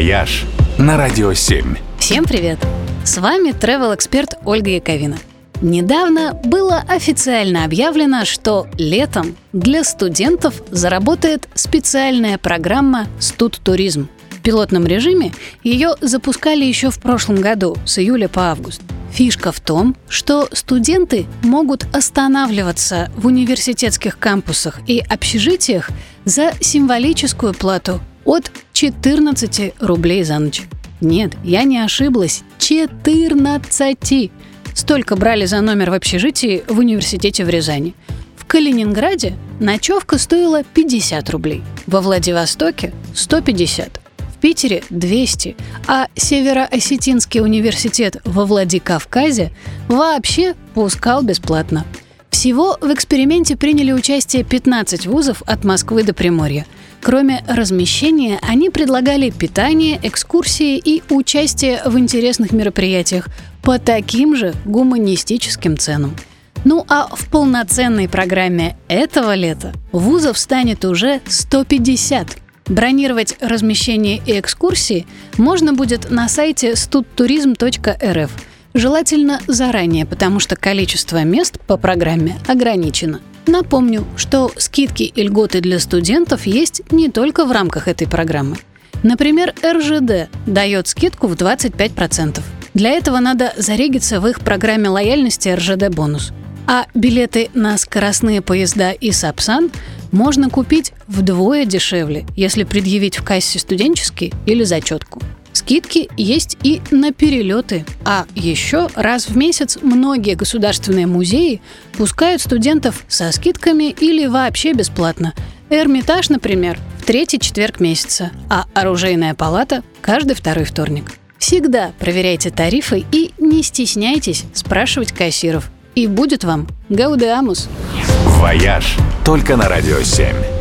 «Вояж» на Радио 7. Всем привет! С вами travel эксперт Ольга Яковина. Недавно было официально объявлено, что летом для студентов заработает специальная программа «Студтуризм». В пилотном режиме ее запускали еще в прошлом году, с июля по август. Фишка в том, что студенты могут останавливаться в университетских кампусах и общежитиях за символическую плату от 14 рублей за ночь. Нет, я не ошиблась. 14! Столько брали за номер в общежитии в университете в Рязани. В Калининграде ночевка стоила 50 рублей, во Владивостоке – 150, в Питере – 200, а Североосетинский университет во Владикавказе вообще пускал бесплатно. Всего в эксперименте приняли участие 15 вузов от Москвы до Приморья – Кроме размещения, они предлагали питание, экскурсии и участие в интересных мероприятиях по таким же гуманистическим ценам. Ну а в полноценной программе этого лета вузов станет уже 150. Бронировать размещение и экскурсии можно будет на сайте studturism.rf. Желательно заранее, потому что количество мест по программе ограничено. Напомню, что скидки и льготы для студентов есть не только в рамках этой программы. Например, РЖД дает скидку в 25%. Для этого надо зарегиться в их программе лояльности РЖД бонус. А билеты на скоростные поезда и Сапсан можно купить вдвое дешевле, если предъявить в кассе студенческий или зачетку. Скидки есть и на перелеты. А еще раз в месяц многие государственные музеи пускают студентов со скидками или вообще бесплатно. Эрмитаж, например, в третий четверг месяца, а оружейная палата – каждый второй вторник. Всегда проверяйте тарифы и не стесняйтесь спрашивать кассиров. И будет вам Гаудеамус. «Вояж» только на Радио 7.